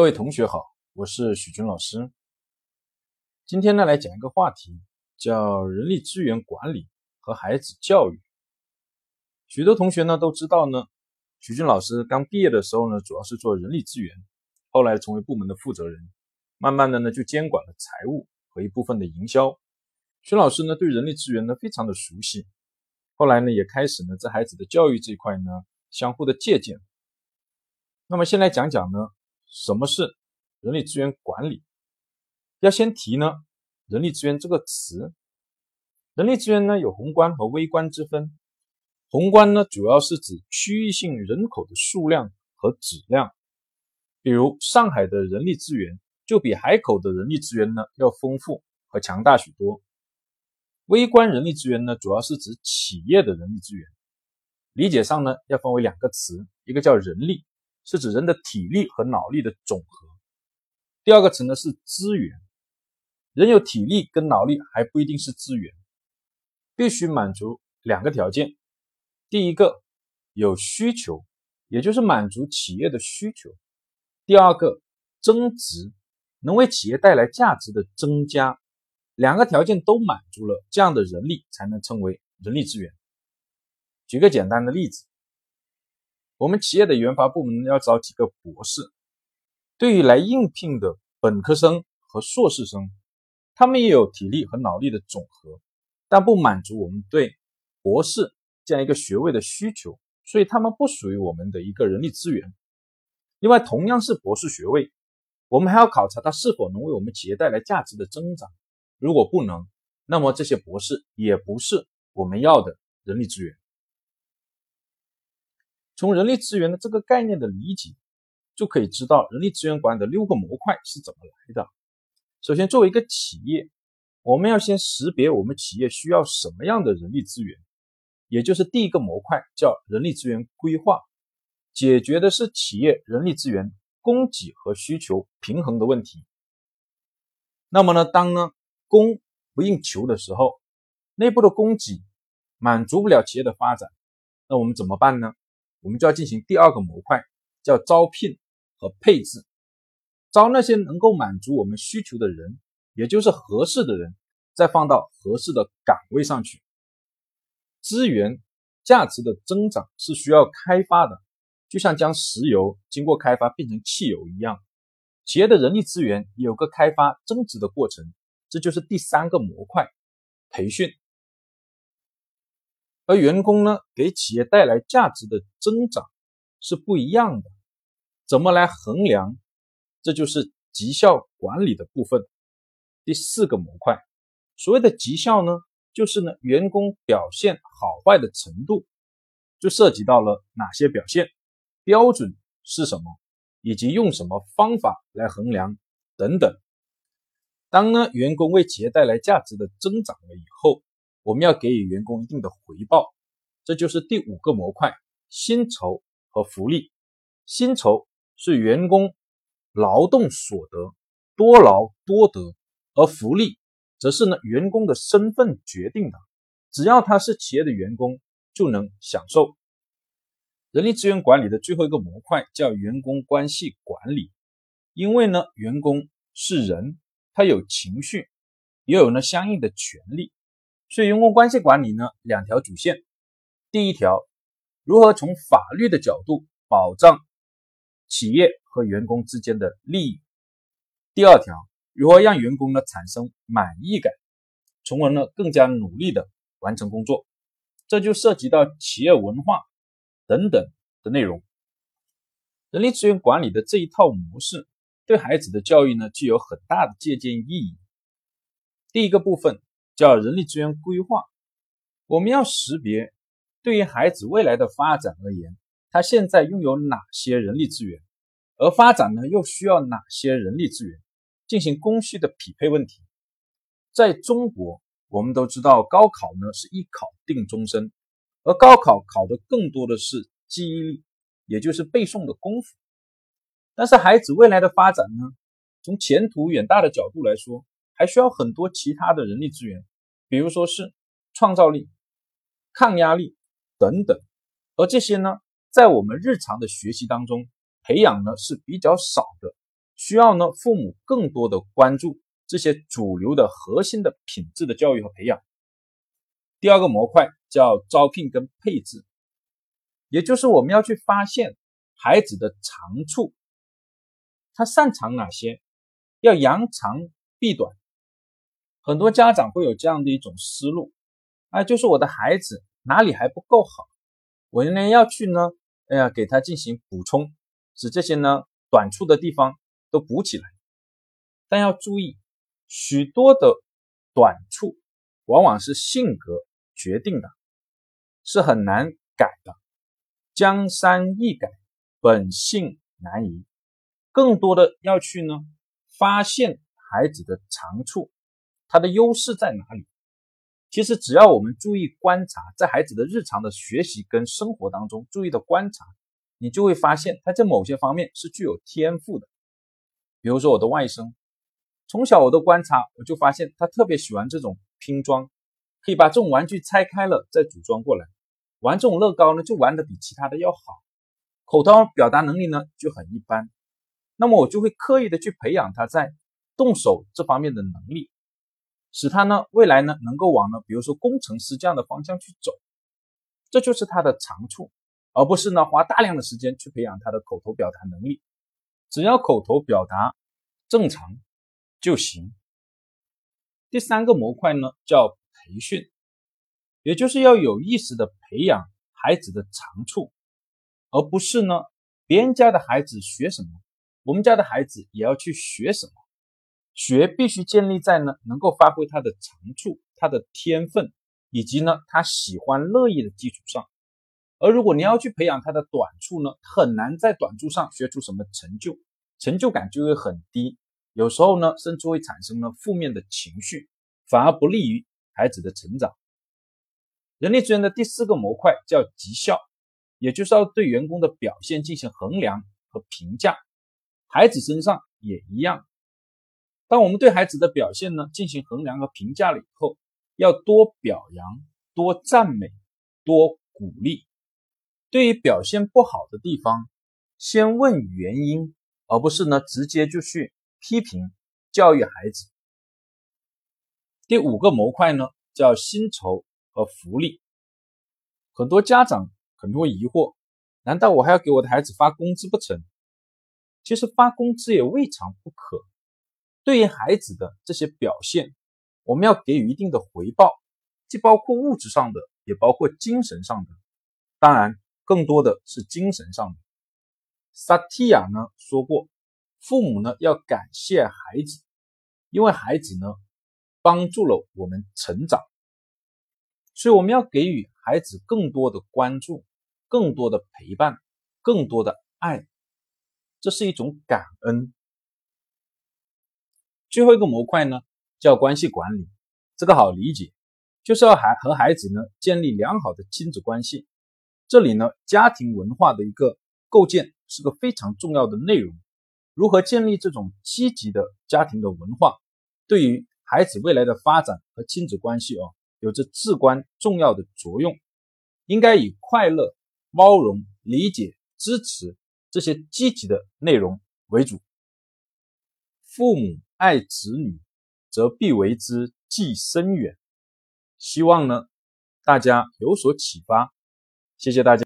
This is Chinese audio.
各位同学好，我是许军老师。今天呢，来讲一个话题，叫人力资源管理和孩子教育。许多同学呢都知道呢，许军老师刚毕业的时候呢，主要是做人力资源，后来成为部门的负责人，慢慢的呢就监管了财务和一部分的营销。许老师呢对人力资源呢非常的熟悉，后来呢也开始呢在孩子的教育这一块呢相互的借鉴。那么先来讲讲呢。什么是人力资源管理？要先提呢，人力资源这个词。人力资源呢有宏观和微观之分。宏观呢主要是指区域性人口的数量和质量，比如上海的人力资源就比海口的人力资源呢要丰富和强大许多。微观人力资源呢主要是指企业的人力资源，理解上呢要分为两个词，一个叫人力。是指人的体力和脑力的总和。第二个词呢是资源，人有体力跟脑力还不一定是资源，必须满足两个条件：第一个有需求，也就是满足企业的需求；第二个增值，能为企业带来价值的增加。两个条件都满足了，这样的人力才能称为人力资源。举个简单的例子。我们企业的研发部门要招几个博士，对于来应聘的本科生和硕士生，他们也有体力和脑力的总和，但不满足我们对博士这样一个学位的需求，所以他们不属于我们的一个人力资源。另外，同样是博士学位，我们还要考察他是否能为我们企业带来价值的增长。如果不能，那么这些博士也不是我们要的人力资源。从人力资源的这个概念的理解，就可以知道人力资源管理的六个模块是怎么来的。首先，作为一个企业，我们要先识别我们企业需要什么样的人力资源，也就是第一个模块叫人力资源规划，解决的是企业人力资源供给和需求平衡的问题。那么呢，当呢供不应求的时候，内部的供给满足不了企业的发展，那我们怎么办呢？我们就要进行第二个模块，叫招聘和配置，招那些能够满足我们需求的人，也就是合适的人，再放到合适的岗位上去。资源价值的增长是需要开发的，就像将石油经过开发变成汽油一样，企业的人力资源有个开发增值的过程，这就是第三个模块，培训。而员工呢，给企业带来价值的增长是不一样的。怎么来衡量？这就是绩效管理的部分。第四个模块，所谓的绩效呢，就是呢员工表现好坏的程度，就涉及到了哪些表现标准是什么，以及用什么方法来衡量等等。当呢员工为企业带来价值的增长了以后。我们要给予员工一定的回报，这就是第五个模块：薪酬和福利。薪酬是员工劳动所得，多劳多得；而福利则是呢员工的身份决定的，只要他是企业的员工，就能享受。人力资源管理的最后一个模块叫员工关系管理，因为呢员工是人，他有情绪，也有呢相应的权利。所以，员工关系管理呢，两条主线。第一条，如何从法律的角度保障企业和员工之间的利益；第二条，如何让员工呢产生满意感，从而呢更加努力的完成工作。这就涉及到企业文化等等的内容。人力资源管理的这一套模式，对孩子的教育呢具有很大的借鉴意义。第一个部分。叫人力资源规划，我们要识别对于孩子未来的发展而言，他现在拥有哪些人力资源，而发展呢又需要哪些人力资源，进行供需的匹配问题。在中国，我们都知道高考呢是一考定终身，而高考考的更多的是记忆力，也就是背诵的功夫。但是孩子未来的发展呢，从前途远大的角度来说，还需要很多其他的人力资源。比如说是创造力、抗压力等等，而这些呢，在我们日常的学习当中培养呢是比较少的，需要呢父母更多的关注这些主流的核心的品质的教育和培养。第二个模块叫招聘跟配置，也就是我们要去发现孩子的长处，他擅长哪些，要扬长避短。很多家长会有这样的一种思路，啊，就是我的孩子哪里还不够好，我应该要去呢，哎呀，给他进行补充，使这些呢短处的地方都补起来。但要注意，许多的短处往往是性格决定的，是很难改的。江山易改，本性难移。更多的要去呢，发现孩子的长处。他的优势在哪里？其实只要我们注意观察，在孩子的日常的学习跟生活当中注意的观察，你就会发现他在某些方面是具有天赋的。比如说我的外甥，从小我的观察，我就发现他特别喜欢这种拼装，可以把这种玩具拆开了再组装过来，玩这种乐高呢就玩的比其他的要好。口头表达能力呢就很一般，那么我就会刻意的去培养他在动手这方面的能力。使他呢未来呢能够往呢比如说工程师这样的方向去走，这就是他的长处，而不是呢花大量的时间去培养他的口头表达能力。只要口头表达正常就行。第三个模块呢叫培训，也就是要有意识的培养孩子的长处，而不是呢别人家的孩子学什么，我们家的孩子也要去学什么。学必须建立在呢能够发挥他的长处、他的天分，以及呢他喜欢乐意的基础上。而如果你要去培养他的短处呢，很难在短处上学出什么成就，成就感就会很低。有时候呢，甚至会产生了负面的情绪，反而不利于孩子的成长。人力资源的第四个模块叫绩效，也就是要对员工的表现进行衡量和评价。孩子身上也一样。当我们对孩子的表现呢进行衡量和评价了以后，要多表扬、多赞美、多鼓励。对于表现不好的地方，先问原因，而不是呢直接就去批评教育孩子。第五个模块呢叫薪酬和福利。很多家长可能会疑惑：难道我还要给我的孩子发工资不成？其实发工资也未尝不可。对于孩子的这些表现，我们要给予一定的回报，既包括物质上的，也包括精神上的。当然，更多的是精神上的。萨提亚呢说过，父母呢要感谢孩子，因为孩子呢帮助了我们成长，所以我们要给予孩子更多的关注，更多的陪伴，更多的爱，这是一种感恩。最后一个模块呢，叫关系管理，这个好理解，就是要孩和孩子呢建立良好的亲子关系。这里呢，家庭文化的一个构建是个非常重要的内容。如何建立这种积极的家庭的文化，对于孩子未来的发展和亲子关系哦，有着至关重要的作用。应该以快乐、包容、理解、支持这些积极的内容为主。父母。爱子女，则必为之计深远。希望呢，大家有所启发。谢谢大家。